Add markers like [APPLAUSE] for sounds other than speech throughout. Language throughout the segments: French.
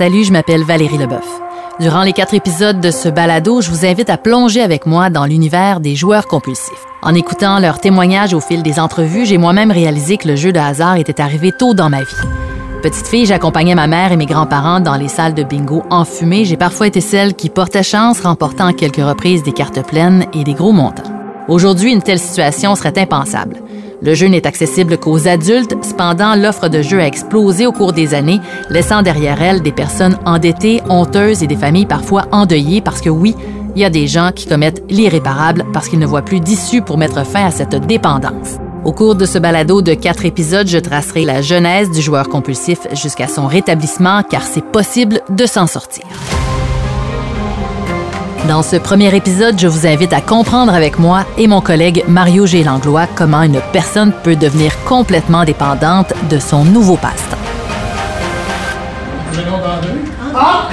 Salut, je m'appelle Valérie Leboeuf. Durant les quatre épisodes de ce balado, je vous invite à plonger avec moi dans l'univers des joueurs compulsifs. En écoutant leurs témoignages au fil des entrevues, j'ai moi-même réalisé que le jeu de hasard était arrivé tôt dans ma vie. Petite fille, j'accompagnais ma mère et mes grands-parents dans les salles de bingo enfumées. J'ai parfois été celle qui portait chance, remportant à quelques reprises des cartes pleines et des gros montants. Aujourd'hui, une telle situation serait impensable. Le jeu n'est accessible qu'aux adultes, cependant l'offre de jeux a explosé au cours des années, laissant derrière elle des personnes endettées, honteuses et des familles parfois endeuillées parce que oui, il y a des gens qui commettent l'irréparable parce qu'ils ne voient plus d'issue pour mettre fin à cette dépendance. Au cours de ce balado de quatre épisodes, je tracerai la genèse du joueur compulsif jusqu'à son rétablissement car c'est possible de s'en sortir. Dans ce premier épisode, je vous invite à comprendre avec moi et mon collègue Mario G. Langlois comment une personne peut devenir complètement dépendante de son nouveau passe-temps. Ah!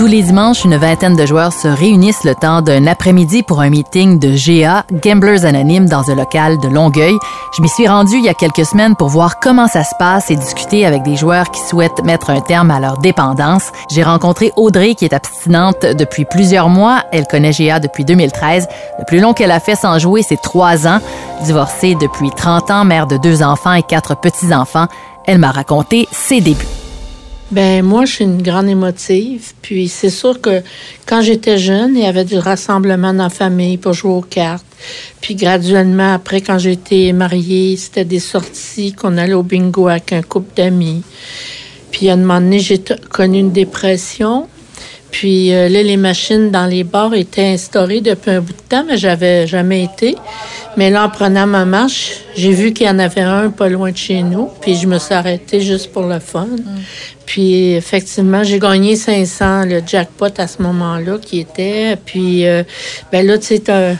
Tous les dimanches, une vingtaine de joueurs se réunissent le temps d'un après-midi pour un meeting de GA, Gamblers Anonymes, dans un local de Longueuil. Je m'y suis rendu il y a quelques semaines pour voir comment ça se passe et discuter avec des joueurs qui souhaitent mettre un terme à leur dépendance. J'ai rencontré Audrey qui est abstinente depuis plusieurs mois. Elle connaît GA depuis 2013. Le plus long qu'elle a fait sans jouer, c'est trois ans. Divorcée depuis 30 ans, mère de deux enfants et quatre petits-enfants, elle m'a raconté ses débuts. Ben moi, je suis une grande émotive. Puis c'est sûr que quand j'étais jeune, il y avait du rassemblement dans la famille pour jouer aux cartes. Puis graduellement, après, quand j'étais mariée, c'était des sorties qu'on allait au bingo avec un couple d'amis. Puis à un moment donné, j'ai connu une dépression. Puis euh, là, les machines dans les bars étaient instaurées depuis un bout de temps, mais j'avais jamais été. Mais là, en prenant ma marche, j'ai vu qu'il y en avait un pas loin de chez nous, puis je me suis arrêtée juste pour le fun. Mm. Puis effectivement, j'ai gagné 500 le jackpot à ce moment-là qui était. Puis euh, ben là, tu sais,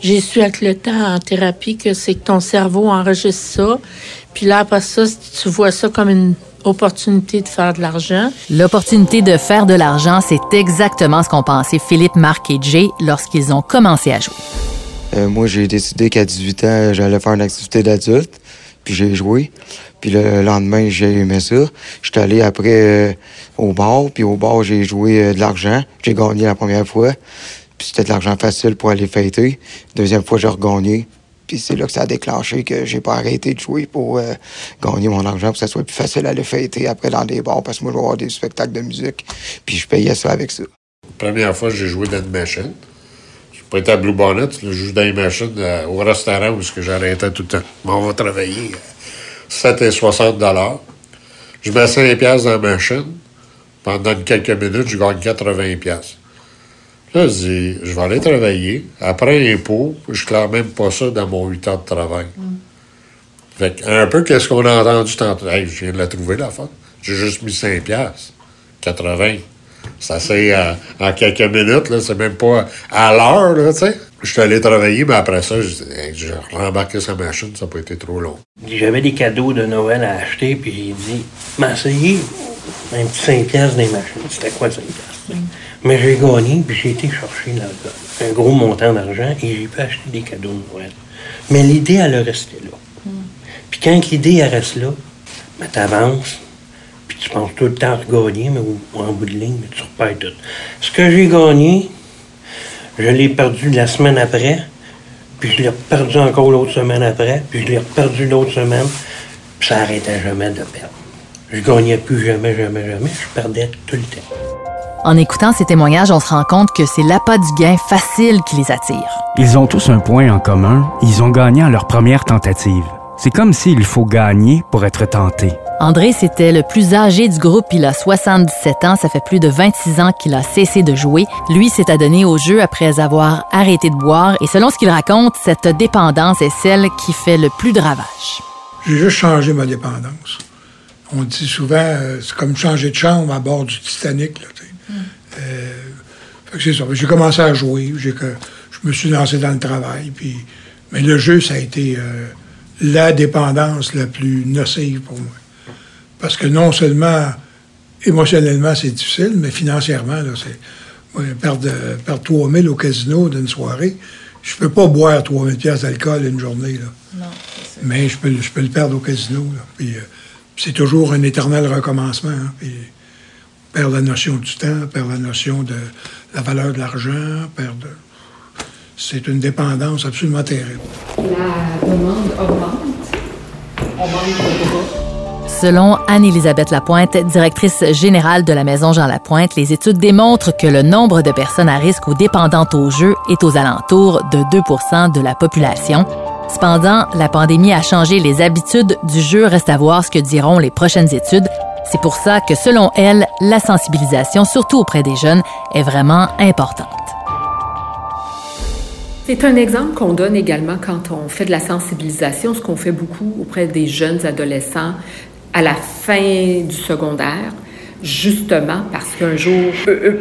j'ai su avec le temps en thérapie que c'est que ton cerveau enregistre ça. Puis là, après ça, tu vois ça comme une opportunité de faire de l'argent. L'opportunité de faire de l'argent, c'est exactement ce qu'ont pensé Philippe, Marc et Jay lorsqu'ils ont commencé à jouer. Euh, moi, j'ai décidé qu'à 18 ans, j'allais faire une activité d'adulte, puis j'ai joué. Puis le lendemain, j'ai aimé ça. J'étais allé après euh, au bar, puis au bar, j'ai joué euh, de l'argent. J'ai gagné la première fois. Puis c'était de l'argent facile pour aller fêter. Deuxième fois, j'ai regagné. Puis c'est là que ça a déclenché que j'ai pas arrêté de jouer pour euh, gagner mon argent, pour que ça soit plus facile à aller fêter après dans des bars, parce que moi, je vais avoir des spectacles de musique. Puis je payais ça avec ça. première fois, j'ai joué dans une machine. Je pas été à Blue Bonnet, je joue dans une machine au restaurant où j'arrêtais tout le temps. on va travailler. 7 et 60 Je mets 5 pièces dans la machine. Pendant quelques minutes, je gagne 80 pièces. Là, je dis, je vais aller travailler. Après impôt, je claire même pas ça dans mon 8 heures de travail. Mm. Fait un peu qu'est-ce qu'on a entendu tantôt? Hey, je viens de la trouver, la fin. J'ai juste mis 5 pièces. 80. Ça c'est en quelques minutes, là. C'est même pas à l'heure, là, tu sais. Je suis allé travailler, mais après ça, j'ai rembarqué sa machine, ça n'a pas été trop long. J'avais des cadeaux de Noël à acheter, puis j'ai dit, m'essayer un petit 5 piastres des machines. C'était quoi 5 piastres? Mais j'ai gagné, puis j'ai été chercher un gros montant d'argent et j'ai pu acheter des cadeaux de Noël. Mais l'idée, elle resté là. Mm. Puis quand l'idée, elle reste là, ben, t'avances, puis tu penses tout le temps à gagner, mais en bout de ligne, mais tu repères tout. Ce que j'ai gagné, je l'ai perdu la semaine après, puis je l'ai perdu encore l'autre semaine après, puis je l'ai perdu l'autre semaine, puis ça n'arrêtait jamais de perdre. Je gagnais plus jamais, jamais, jamais, je perdais tout le temps. En écoutant ces témoignages, on se rend compte que c'est l'appât du gain facile qui les attire. Ils ont tous un point en commun, ils ont gagné à leur première tentative. C'est comme s'il faut gagner pour être tenté. André, c'était le plus âgé du groupe. Il a 77 ans. Ça fait plus de 26 ans qu'il a cessé de jouer. Lui s'est adonné au jeu après avoir arrêté de boire. Et selon ce qu'il raconte, cette dépendance est celle qui fait le plus de ravages. J'ai juste changé ma dépendance. On dit souvent, euh, c'est comme changer de chambre à bord du Titanic. C'est ça. J'ai commencé à jouer. je me suis lancé dans le travail. Puis, mais le jeu, ça a été euh, la dépendance la plus nocive pour moi. Parce que non seulement émotionnellement, c'est difficile, mais financièrement, là, c'est. perdre, perdre 3 000 au casino d'une soirée, je peux pas boire 3 000 d'alcool une journée. Là. Non, Mais je peux, je peux le perdre au casino. Puis, euh, c'est toujours un éternel recommencement. Hein, puis perd la notion du temps, perd la notion de la valeur de l'argent, perd de... C'est une dépendance absolument terrible. La demande augmente. On manque de bras. Selon Anne-Élisabeth Lapointe, directrice générale de la Maison Jean Lapointe, les études démontrent que le nombre de personnes à risque ou dépendantes au jeu est aux alentours de 2% de la population. Cependant, la pandémie a changé les habitudes du jeu. Reste à voir ce que diront les prochaines études. C'est pour ça que, selon elle, la sensibilisation, surtout auprès des jeunes, est vraiment importante. C'est un exemple qu'on donne également quand on fait de la sensibilisation, ce qu'on fait beaucoup auprès des jeunes adolescents à la fin du secondaire, justement parce qu'un jour,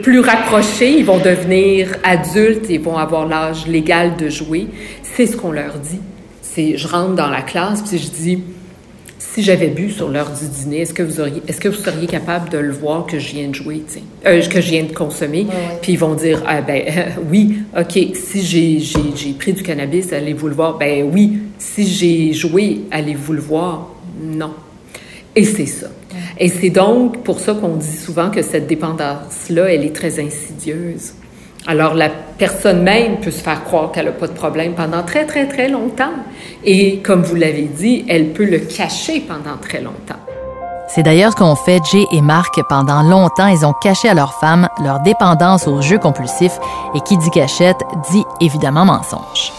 plus rapprochés, ils vont devenir adultes et vont avoir l'âge légal de jouer. C'est ce qu'on leur dit. C'est, je rentre dans la classe puis je dis, si j'avais bu sur l'heure du dîner, est-ce que vous auriez, est-ce que vous seriez capable de le voir que je viens de jouer, euh, que je viens de consommer? Puis ils vont dire, ah, ben [LAUGHS] oui, ok. Si j'ai, j'ai, j'ai pris du cannabis, allez-vous le voir Ben oui. Si j'ai joué, allez-vous le voir Non. Et c'est ça. Et c'est donc pour ça qu'on dit souvent que cette dépendance-là, elle est très insidieuse. Alors la personne même peut se faire croire qu'elle n'a pas de problème pendant très, très, très longtemps. Et comme vous l'avez dit, elle peut le cacher pendant très longtemps. C'est d'ailleurs ce qu'ont fait Jay et Marc pendant longtemps. Ils ont caché à leur femme leur dépendance aux jeux compulsifs. Et qui dit cachette dit évidemment mensonge.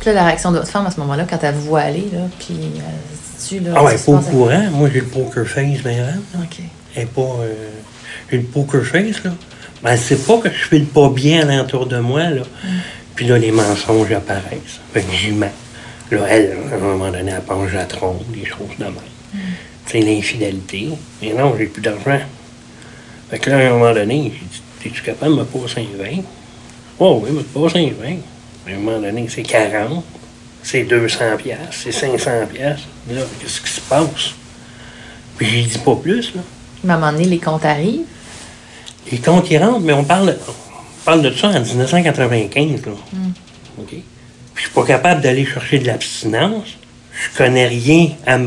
Puis là, la réaction de votre femme à ce moment-là, quand elle vous voit aller, là, puis ah ouais, pas au courant. Moi, j'ai le poker face, mais OK. Elle pas. Euh, j'ai le poker face, là. Mais elle sait pas que je file pas bien à l'entour de moi, là. Mm. Puis là, les mensonges apparaissent. Fait que j'y mets. Là, elle, à un moment donné, elle penche la trompe, des choses de même. Mm. C'est l'infidélité. Mais non, j'ai plus d'argent. Fait que là, à un moment donné, j'ai dit Es-tu capable de me passer un 20 Oh oui, me passer un 20. À un moment donné, c'est 40 c'est 200 pièces, c'est 500 pièces. Là, qu'est-ce qui se passe? Puis je dis pas plus, là. À un moment donné, les comptes arrivent? Les comptes, ils rentrent, mais on parle, parle de ça en 1995, là. Hmm. OK? Puis je suis pas capable d'aller chercher de l'abstinence. Je connais rien à,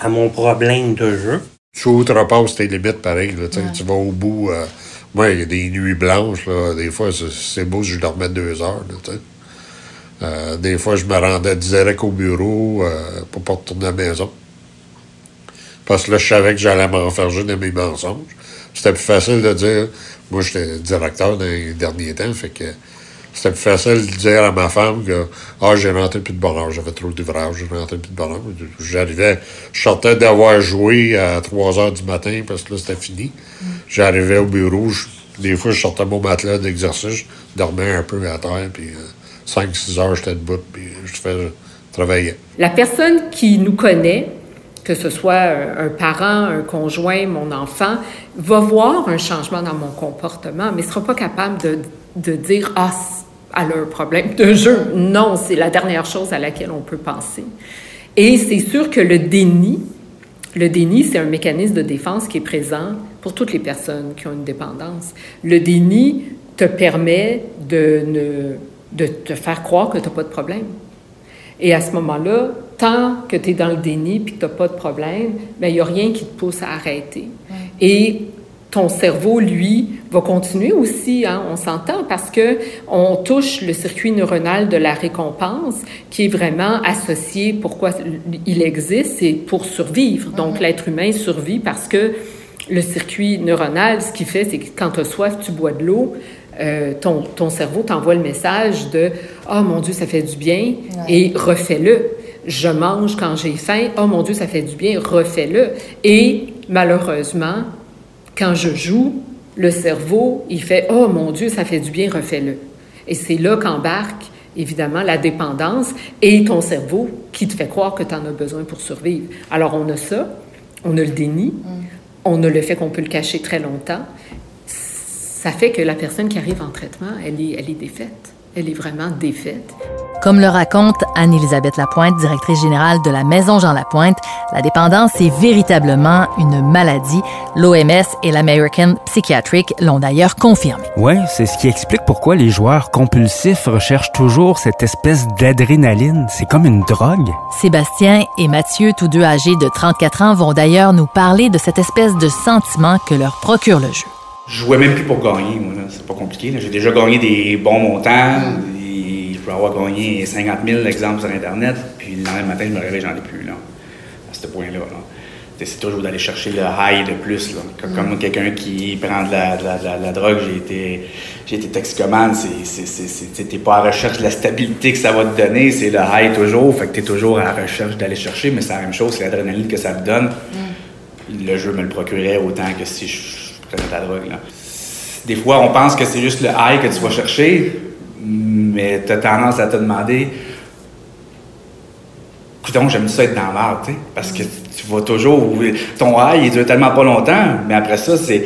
à mon problème de jeu. Tu outrepasses tes limites, pareil. Là, Tu vas au bout. Euh, moi, il y a des nuits blanches. Là, des fois, c'est beau si je dormais deux heures. Là, euh, des fois, je me rendais direct au bureau euh, pour pas retourner à la maison. Parce que là, je savais que j'allais m'enferger dans mes mensonges. C'était plus facile de dire. Moi, j'étais directeur dans les derniers temps, fait que c'était plus facile de dire à ma femme que Ah, j'ai rentré plus de bonheur, j'avais trop d'ouvrage, j'ai rentré plus de bonheur. J'arrivais, je sortais d'avoir joué à 3 heures du matin parce que là, c'était fini. J'arrivais au bureau, des fois, je sortais mon matelas d'exercice, je dormais un peu à terre, puis. Euh, 5-6 heures, j'étais debout, puis je fais travailler. La personne qui nous connaît, que ce soit un parent, un conjoint, mon enfant, va voir un changement dans mon comportement, mais ne sera pas capable de, de dire Ah, elle a un problème de jeu. Non, c'est la dernière chose à laquelle on peut penser. Et c'est sûr que le déni, le déni, c'est un mécanisme de défense qui est présent pour toutes les personnes qui ont une dépendance. Le déni te permet de ne de te faire croire que tu n'as pas de problème. Et à ce moment-là, tant que tu es dans le déni puis que tu n'as pas de problème, ben, il n'y a rien qui te pousse à arrêter. Et ton cerveau, lui, va continuer aussi, hein, on s'entend, parce que on touche le circuit neuronal de la récompense, qui est vraiment associé, pourquoi il existe, c'est pour survivre. Donc, l'être humain survit parce que le circuit neuronal, ce qu'il fait, c'est que quand tu as soif, tu bois de l'eau. Euh, ton, ton, cerveau t'envoie le message de Oh mon Dieu, ça fait du bien et refais-le. Je mange quand j'ai faim. Oh mon Dieu, ça fait du bien, refais-le. Et malheureusement, quand je joue, le cerveau, il fait Oh mon Dieu, ça fait du bien, refais-le. Et c'est là qu'embarque évidemment la dépendance et ton cerveau qui te fait croire que tu en as besoin pour survivre. Alors on a ça, on a le déni, mm. on a le fait qu'on peut le cacher très longtemps ça fait que la personne qui arrive en traitement, elle est, elle est défaite. Elle est vraiment défaite. Comme le raconte Anne-Élisabeth Lapointe, directrice générale de la Maison Jean Lapointe, la dépendance est véritablement une maladie. L'OMS et l'American Psychiatric l'ont d'ailleurs confirmé. Ouais, c'est ce qui explique pourquoi les joueurs compulsifs recherchent toujours cette espèce d'adrénaline. C'est comme une drogue. Sébastien et Mathieu, tous deux âgés de 34 ans, vont d'ailleurs nous parler de cette espèce de sentiment que leur procure le jeu. Je jouais même plus pour gagner, moi, c'est pas compliqué. J'ai déjà gagné des bons montants. Je peux avoir gagné 50 000 exemples sur Internet, puis le lendemain matin, je me réveille, j'en ai plus, là, à ce point-là. C'est toujours d'aller chercher le high le plus. Là. Comme, quelqu'un qui prend de la, de la, drogue, j'ai été, j'ai été toxicomane, t'es pas à la recherche de la stabilité que ça va te donner, c'est le high toujours, fait que t'es toujours à la recherche d'aller chercher, mais c'est la même chose, c'est l'adrénaline que ça te donne. Mm. Le jeu me le procurait autant que si je, prenais de la drogue. Là. Des fois, on pense que c'est juste le high que tu vas chercher, mais tu as tendance à te demander Écoute, j'aime ça être dans l'art, tu sais, parce que tu vas toujours. Ton high, il dure tellement pas longtemps, mais après ça, c'est.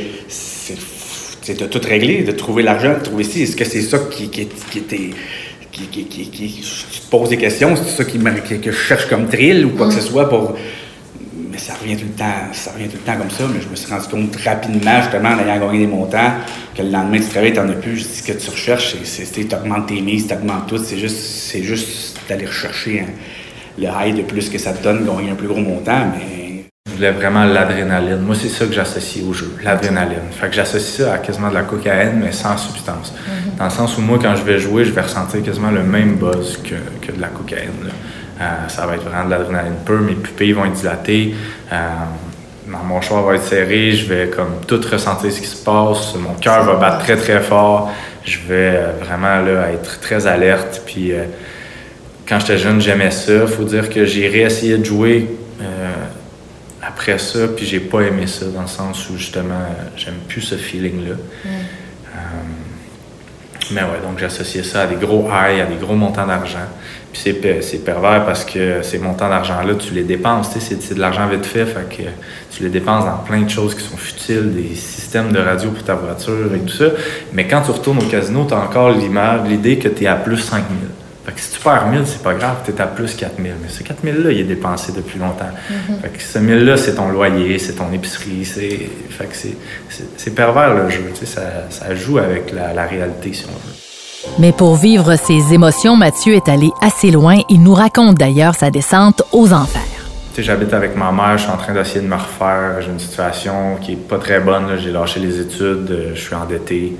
C'est de tout régler, de trouver l'argent, de trouver si. Est-ce que c'est ça qui, qui, qui qui, te pose des questions, c'est ça qui, que je cherche comme thrill ou quoi que ce soit pour ça revient tout le temps, ça revient tout le temps comme ça, mais je me suis rendu compte rapidement, justement, en ayant gagné des montants, que le lendemain, tu travailles, t'en as plus. ce que tu recherches, c'est, augmentes tes mises, augmentes tout. C'est juste, c'est juste d'aller rechercher le high de plus que ça te donne, gagner un plus gros montant, mais. Je voulais vraiment l'adrénaline. Moi, c'est ça que j'associe au jeu, l'adrénaline. Fait que j'associe ça à quasiment de la cocaïne, mais sans substance. Mm-hmm. Dans le sens où moi, quand je vais jouer, je vais ressentir quasiment le même buzz que, que de la cocaïne. Ça va être vraiment de l'adrénaline pure. Mes pupilles vont être dilatées. Euh, mon mâchoire va être serré. Je vais comme tout ressentir ce qui se passe. Mon cœur va battre très, très fort. Je vais euh, vraiment là, être très alerte. Puis quand j'étais jeune, j'aimais ça. Faut dire que j'ai réessayé de jouer après ça, puis j'ai pas aimé ça, dans le sens où justement, j'aime plus ce feeling-là. Mm. Mais ouais, donc j'associais ça à des gros highs, à des gros montants d'argent. Puis c'est pervers parce que ces montants d'argent-là, tu les dépenses. C'est de l'argent vite fait, fait que tu les dépenses dans plein de choses qui sont futiles, des systèmes de radio pour ta voiture et tout ça. Mais quand tu retournes au casino, tu as encore l'image, l'idée que tu es à plus 5 000. Fait que si tu perds 1000, c'est pas grave, tu es à plus 4000. Mais ce 4000-là, il est dépensé depuis longtemps. Mm-hmm. Fait que ce 1000-là, c'est ton loyer, c'est ton épicerie. Fait que c'est pervers le jeu. Ça, ça joue avec la, la réalité, si on veut. Mais pour vivre ses émotions, Mathieu est allé assez loin. Il nous raconte d'ailleurs sa descente aux enfers. J'habite avec ma mère, je suis en train d'essayer de me refaire. J'ai une situation qui est pas très bonne. J'ai lâché les études, euh, je suis endetté.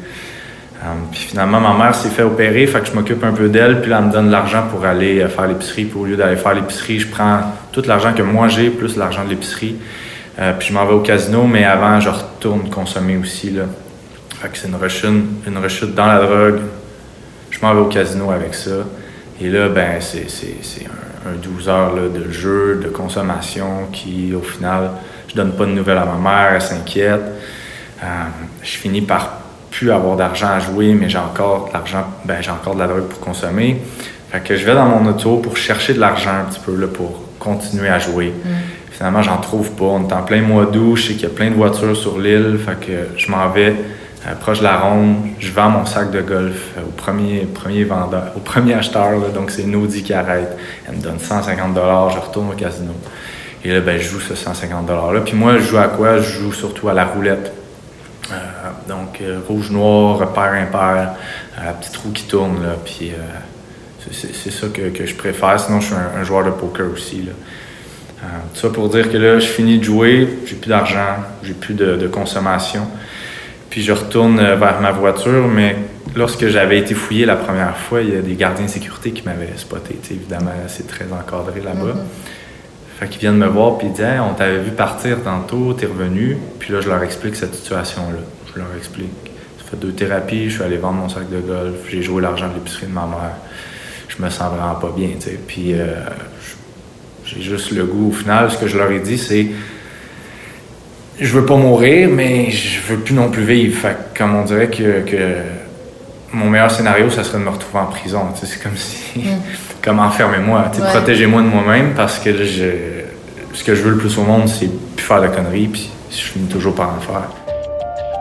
Euh, puis finalement, ma mère s'est fait opérer, je m'occupe un peu d'elle, puis là, elle me donne de l'argent pour aller euh, faire l'épicerie. Puis au lieu d'aller faire l'épicerie, je prends tout l'argent que moi j'ai, plus l'argent de l'épicerie. puis je m'en vais au casino, mais avant, je retourne consommer aussi. Là. Fait que c'est une rechute, une rechute dans la drogue, je m'en vais au casino avec ça. Et là, ben, c'est, un, 12 heures de jeu, de consommation qui, au final, je donne pas de nouvelles à ma mère, elle s'inquiète. Euh, je finis par plus avoir d'argent à jouer, mais j'ai encore de l'argent, ben, j'ai encore de la drogue pour consommer. Fait que je vais dans mon auto pour chercher de l'argent un petit peu là, pour continuer à jouer. Mm. Finalement, j'en trouve pas. On est en plein mois d'août, je sais qu'il y a plein de voitures sur l'île, fait que je m'en vais euh, proche de la ronde, je vends mon sac de golf euh, au premier, premier vendeur, au premier acheteur, donc c'est Naudi qui arrête. Elle me donne 150 je retourne au casino. Et là, ben, je joue ce 150 $-là. Puis moi, je joue à quoi? Je joue surtout à la roulette. Euh, donc, rouge-noir, repère-impair, petit trou qui tourne, là. Puis c'est ça que, que, je préfère. Sinon, je suis un, joueur de poker aussi, là. tout ça pour dire que là, je finis de jouer, j'ai plus d'argent, j'ai plus de, de consommation. Puis je retourne euh, vers ma voiture, mais lorsque j'avais été fouillé la première fois, il y a des gardiens de sécurité qui m'avaient spoté. évidemment, c'est très encadré là-bas. Mm-hmm. Fait qu'ils viennent me voir puis ils disent On t'avait vu partir tantôt, t'es revenu. Puis là, je leur explique cette situation-là. Je leur explique. Ça fait deux thérapies, je suis allé vendre mon sac de golf, j'ai joué l'argent de l'épicerie de ma mère. Je me sens vraiment pas bien, tu sais. Puis euh, j'ai juste le goût. Au final, ce que je leur ai dit, c'est je veux pas mourir, mais je veux plus non plus vivre. Fait comme on dirait que, que mon meilleur scénario, ça serait de me retrouver en prison. C'est comme si. Mm. [LAUGHS] comme enfermez-moi. Protégez-moi de moi-même parce que je, ce que je veux le plus au monde, c'est plus faire de conneries, puis je finis toujours par en faire.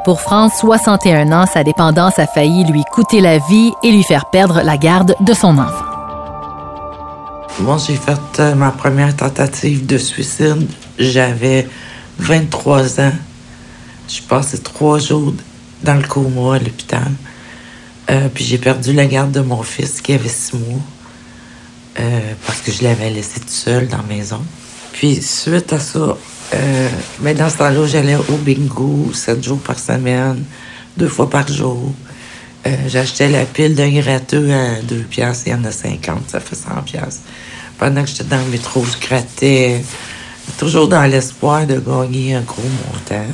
Pour France, 61 ans, sa dépendance a failli lui coûter la vie et lui faire perdre la garde de son enfant. Moi, j'ai fait euh, ma première tentative de suicide. J'avais 23 ans. Je passé trois jours dans le coma à l'hôpital. Euh, puis j'ai perdu la garde de mon fils qui avait six mois. Euh, parce que je l'avais laissé tout seul dans la maison. Puis suite à ça, euh, ben dans ce temps-là, j'allais au bingo sept jours par semaine, deux fois par jour. Euh, J'achetais la pile de gratteux à deux piastres, il y en a 50, ça fait 100 piastres. Pendant que j'étais dans le métro, je grattais, toujours dans l'espoir de gagner un gros montant.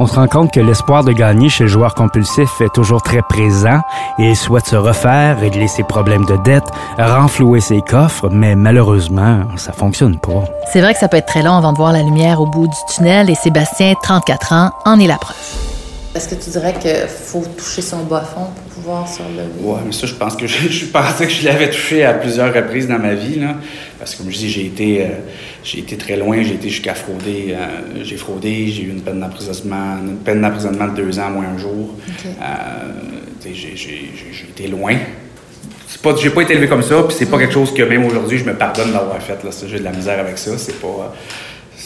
On se rend compte que l'espoir de gagner chez le joueur compulsif est toujours très présent et il souhaite se refaire, régler ses problèmes de dette, renflouer ses coffres, mais malheureusement, ça fonctionne pas. C'est vrai que ça peut être très long avant de voir la lumière au bout du tunnel et Sébastien, 34 ans, en est la preuve. Est-ce que tu dirais qu'il faut toucher son bas fond pour pouvoir se relever? Ouais, mais ça, je pense que je, je pensais que je l'avais touché à plusieurs reprises dans ma vie, là. Parce que, comme je dis, j'ai été, euh, j'ai été très loin, j'ai été jusqu'à frauder. euh, j'ai fraudé, j'ai eu une peine d'emprisonnement, une peine d'emprisonnement de deux ans, moins un jour. Euh, j'ai, j'ai- j'ai- j'ai été loin. C'est pas, j'ai pas été élevé comme ça, puis c'est pas quelque chose que même aujourd'hui je me pardonne d'avoir fait. Là, Ça, j'ai de la misère avec ça. C'est pas,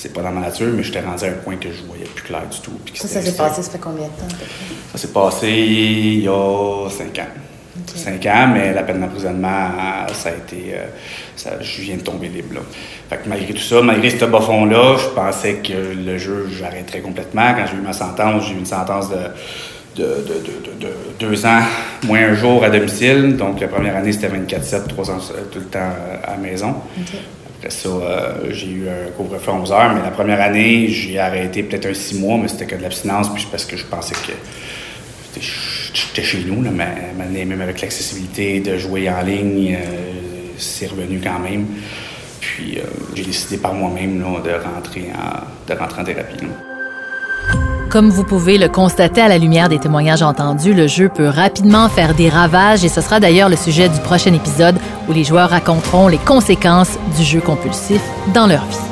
c'est pas dans ma nature, mais j'étais rendu à un point que je voyais plus clair du tout. puis Ça, ça s'est passé, ça fait combien de temps? ça s'est passé il y a cinq ans. Cinq ans, mais la peine d'emprisonnement, ça a été. euh, ça, je viens de tomber libre. Là. Fait que malgré tout ça, malgré ce bas fond-là, je pensais que le jeu, j'arrêterais complètement. Quand j'ai eu ma sentence, j'ai eu une sentence de, de, de, de- de- de deux ans, moins un jour à domicile. Donc la première année, c'était 24-7, trois ans euh, tout le temps euh, à la maison. Euh, j'ai eu un couvre-feu à 11 heures, mais la première année, j'ai arrêté peut-être un six mois, mais c'était que de l'abstinence, puis parce que je pensais que j'étais- chez nous, mais même avec l'accessibilité de jouer en ligne, euh, c'est revenu quand même. Puis euh, j'ai décidé par moi-même de, rentrer en, de rentrer en thérapie. Comme vous pouvez le constater à la lumière des témoignages entendus, le jeu peut rapidement faire des ravages et ce sera d'ailleurs le sujet du prochain épisode les joueurs raconteront les conséquences du jeu compulsif dans leur vie.